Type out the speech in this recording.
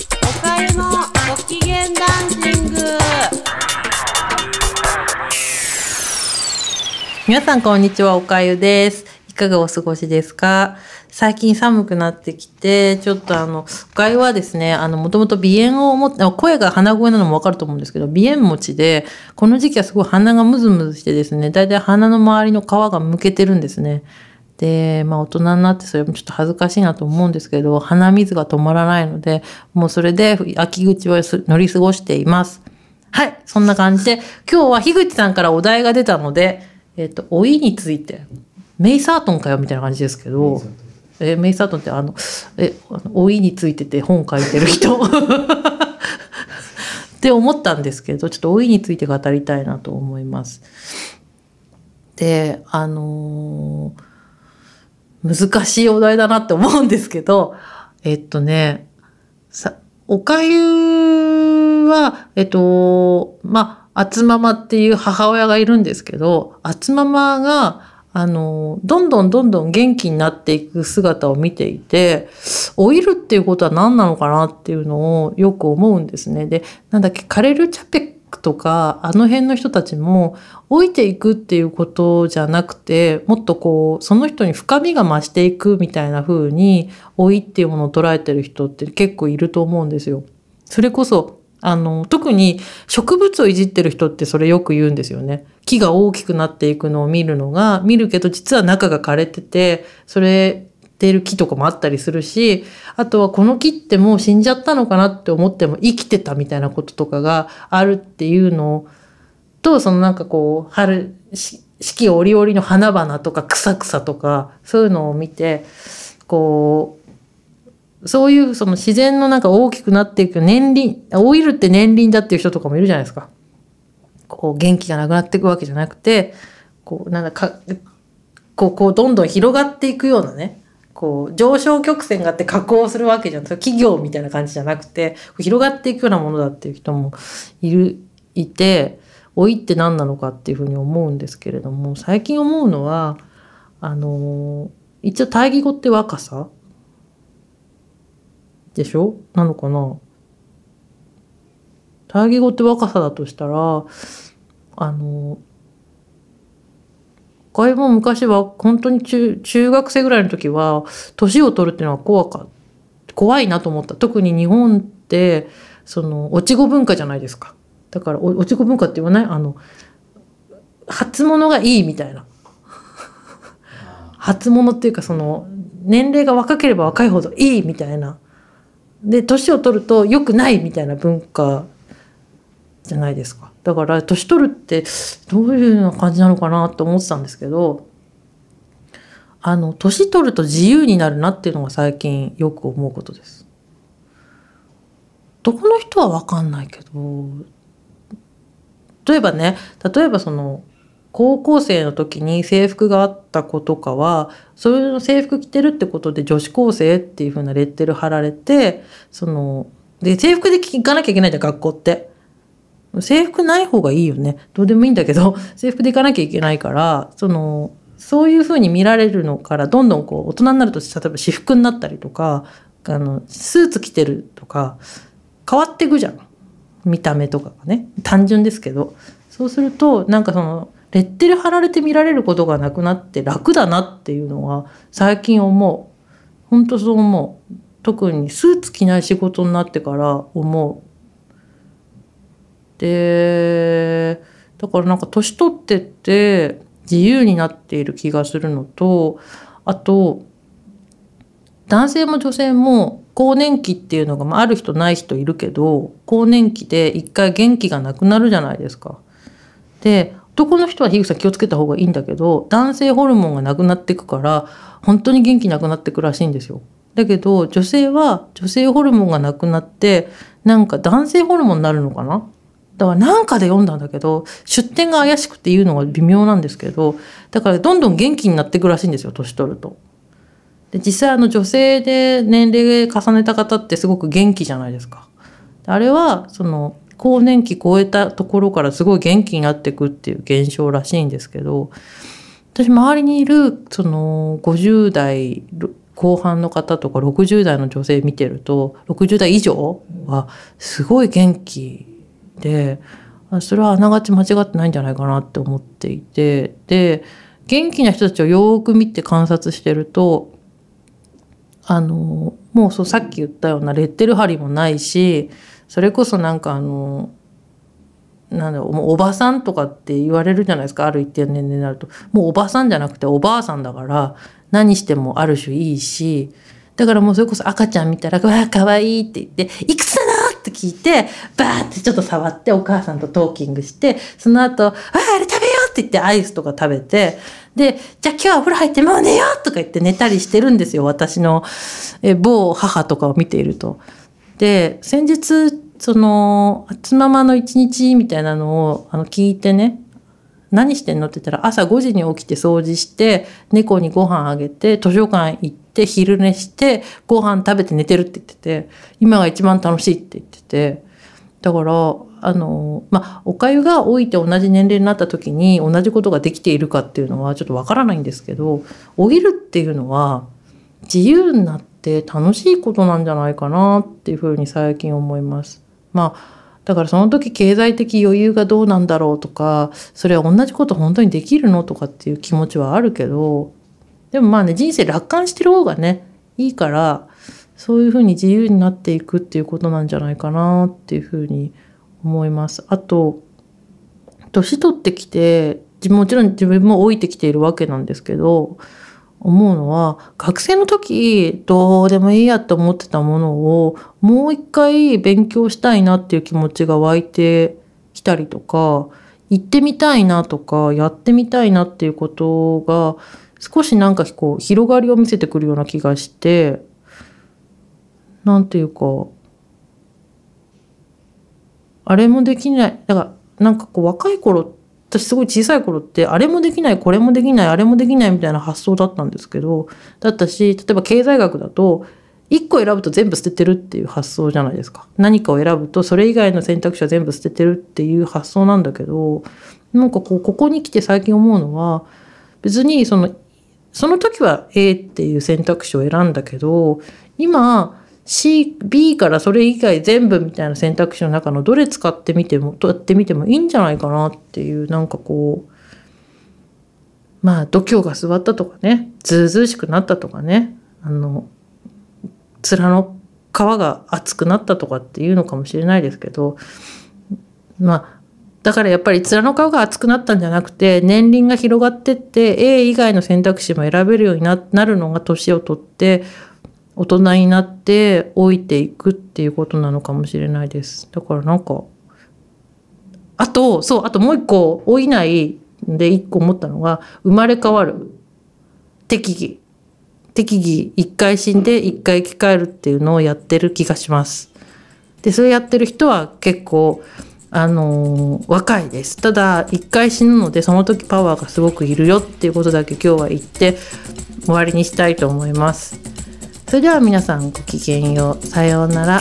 おかゆのご機嫌ダンシング。皆さんこんにちはおかゆです。いかがお過ごしですか？最近寒くなってきて、ちょっとあの、おかゆはですね、あの、もともと鼻炎を持って、声が鼻声なのもわかると思うんですけど、鼻炎持ちで、この時期はすごい鼻がムズムズしてですね、だいたい鼻の周りの皮がむけてるんですね。で、まあ大人になってそれもちょっと恥ずかしいなと思うんですけど、鼻水が止まらないので、もうそれで秋口は乗り過ごしています。はい、そんな感じで、今日は樋口さんからお題が出たので、えっ、と、老いについて、メイサートンかよみたいな感じですけど、えメイサートンってあの、え、老いについてて本書いてる人？って思ったんですけど、ちょっと老いについて語りたいなと思います。で、あのー、難しいお題だなって思うんですけど、えっとね、さ、おかゆは、えっと、まあ、あつままっていう母親がいるんですけど、あつままが、あの、どんどんどんどん元気になっていく姿を見ていて、老いるっていうことは何なのかなっていうのをよく思うんですね。で、なんだっけ、カレル・チャペックとか、あの辺の人たちも、老いていくっていうことじゃなくて、もっとこう、その人に深みが増していくみたいな風に、老いっていうものを捉えてる人って結構いると思うんですよ。それこそ、あの、特に植物をいじってる人ってそれよく言うんですよね。木が大きくなっていくのを見るのが、見るけど実は中が枯れてて、それてる木とかもあったりするし、あとはこの木ってもう死んじゃったのかなって思っても生きてたみたいなこととかがあるっていうのと、そのなんかこう、春、四季折々の花々とか草々とか、そういうのを見て、こう、そういうその自然のなんか大きくなっていく年輪、老いるって年輪だっていう人とかもいるじゃないですか。こう元気がなくなっていくわけじゃなくて、こうなんだか、こう、こうどんどん広がっていくようなね、こう上昇曲線があって加工するわけじゃん。企業みたいな感じじゃなくて、広がっていくようなものだっていう人もいる、いて、老いって何なのかっていうふうに思うんですけれども、最近思うのは、あの、一応対義語って若さでしょ？なのかな？対義語って若さだとしたら、あの、外も昔は本当に中中学生ぐらいの時は年を取るっていうのは怖か怖いなと思った。特に日本ってその落ち子文化じゃないですか。だから落ち子文化って言わない？あの初物がいいみたいな。初物っていうかその年齢が若ければ若いほどいいみたいな。で年を取ると良くないみたいな文化じゃないですか。だから年取るってどういう感じなのかなと思ってたんですけどあの年取ると自由になるなっていうのが最近よく思うことです。男の人は分かんないけど例えばね例えばその高校生の時に制服があった子とかはそういう制服着てるってことで女子高生っていう風なレッテル貼られてそので制服で行かなきゃいけないじゃん学校って。制服ない方がいいよねどうでもいいんだけど 制服で行かなきゃいけないからそのそういう風に見られるのからどんどんこう大人になると例えば私服になったりとかあのスーツ着てるとか変わっていくじゃん見た目とかがね単純ですけどそうするとなんかそのレッテル貼られて見られることがなくなって楽だなっていうのは最近思う。本当そう思う。特にスーツ着ない仕事になってから思う。で、だからなんか年取ってって自由になっている気がするのと、あと、男性も女性も更年期っていうのが、あ、る人ない人いるけど、更年期で一回元気がなくなるじゃないですか。で、男の人は樋口さん気をつけた方がいいんだけど男性ホルモンがなくなってくから本当に元気なくなってくらしいんですよ。だけど女性は女性ホルモンがなくなってなんか男性ホルモンになるのかなだからなんかで読んだんだけど出典が怪しくて言うのが微妙なんですけどだからどんどん元気になっていくらしいんですよ年取ると。で実際あの女性で年齢重ねた方ってすごく元気じゃないですか。あれはその更年期超えたところからすごい元気になっていくっていう現象らしいんですけど私周りにいるその50代後半の方とか60代の女性見てると60代以上はすごい元気でそれはあながち間違ってないんじゃないかなって思っていてで元気な人たちをよく見て観察してるとあのもうそうさっき言ったようなレッテル貼りもないしそれこそなんかあのなんだろうもうおばさんとかって言われるじゃないですかある一定の年齢になると。もうおばさんじゃなくておばあさんだから何してもある種いいしだからもうそれこそ赤ちゃん見たら「わあかわいい」って言って「いくつ」って聞いてバーってちょっと触ってお母さんとトーキングしてその後「ああれ食べよう」って言ってアイスとか食べてでじゃあ今日はお風呂入ってもう寝ようとか言って寝たりしてるんですよ私のえ某母とかを見ていると。で先日その「初ママの一日」みたいなのをあの聞いてね何してんの？って言ったら朝5時に起きて掃除して猫にご飯あげて図書館行って昼寝してご飯食べて寝てるって言ってて今が一番楽しいって言っててだからあのまあおかゆが老いて同じ年齢になった時に同じことができているかっていうのはちょっとわからないんですけど老いるっていうのは自由になって楽しいことなんじゃないかなっていうふうに最近思います。まあだからその時経済的余裕がどうなんだろうとかそれは同じこと本当にできるのとかっていう気持ちはあるけどでもまあね人生楽観してる方がねいいからそういうふうに自由になっていくっていうことなんじゃないかなっていうふうに思います。あと年取ってきてもちろん自分も老いてきているわけなんですけど思うのは学生の時どうでもいいやって思ってたものをもう一回勉強したいなっていう気持ちが湧いてきたりとか行ってみたいなとかやってみたいなっていうことが少しなんかこう広がりを見せてくるような気がしてなんていうかあれもできない。だからなんかこう若い頃私すごい小さい頃ってあれもできないこれもできないあれもできないみたいな発想だったんですけどだったし例えば経済学だと1個選ぶと全部捨ててるっていう発想じゃないですか。何かを選ぶとそれ以外の選択肢は全部捨ててるっていう発想なんだけどなんかこうここに来て最近思うのは別にそのその時は A っていう選択肢を選んだけど今 C、B からそれ以外全部みたいな選択肢の中のどれ使ってみても、やってみてもいいんじゃないかなっていう、なんかこう、まあ、度胸が座ったとかね、ずうずうしくなったとかね、あの、面の皮が厚くなったとかっていうのかもしれないですけど、まあ、だからやっぱり面の皮が厚くなったんじゃなくて、年輪が広がってって、A 以外の選択肢も選べるようになるのが年を取って、大人になって老いていくっていうことなのかもしれないです。だからなんか、あと、そう、あともう一個老いないで一個思ったのが、生まれ変わる。適宜。適宜一回死んで一回生き返るっていうのをやってる気がします。で、それやってる人は結構、あの、若いです。ただ、一回死ぬので、その時パワーがすごくいるよっていうことだけ今日は言って終わりにしたいと思います。それでは皆さんごきげんよう。さようなら。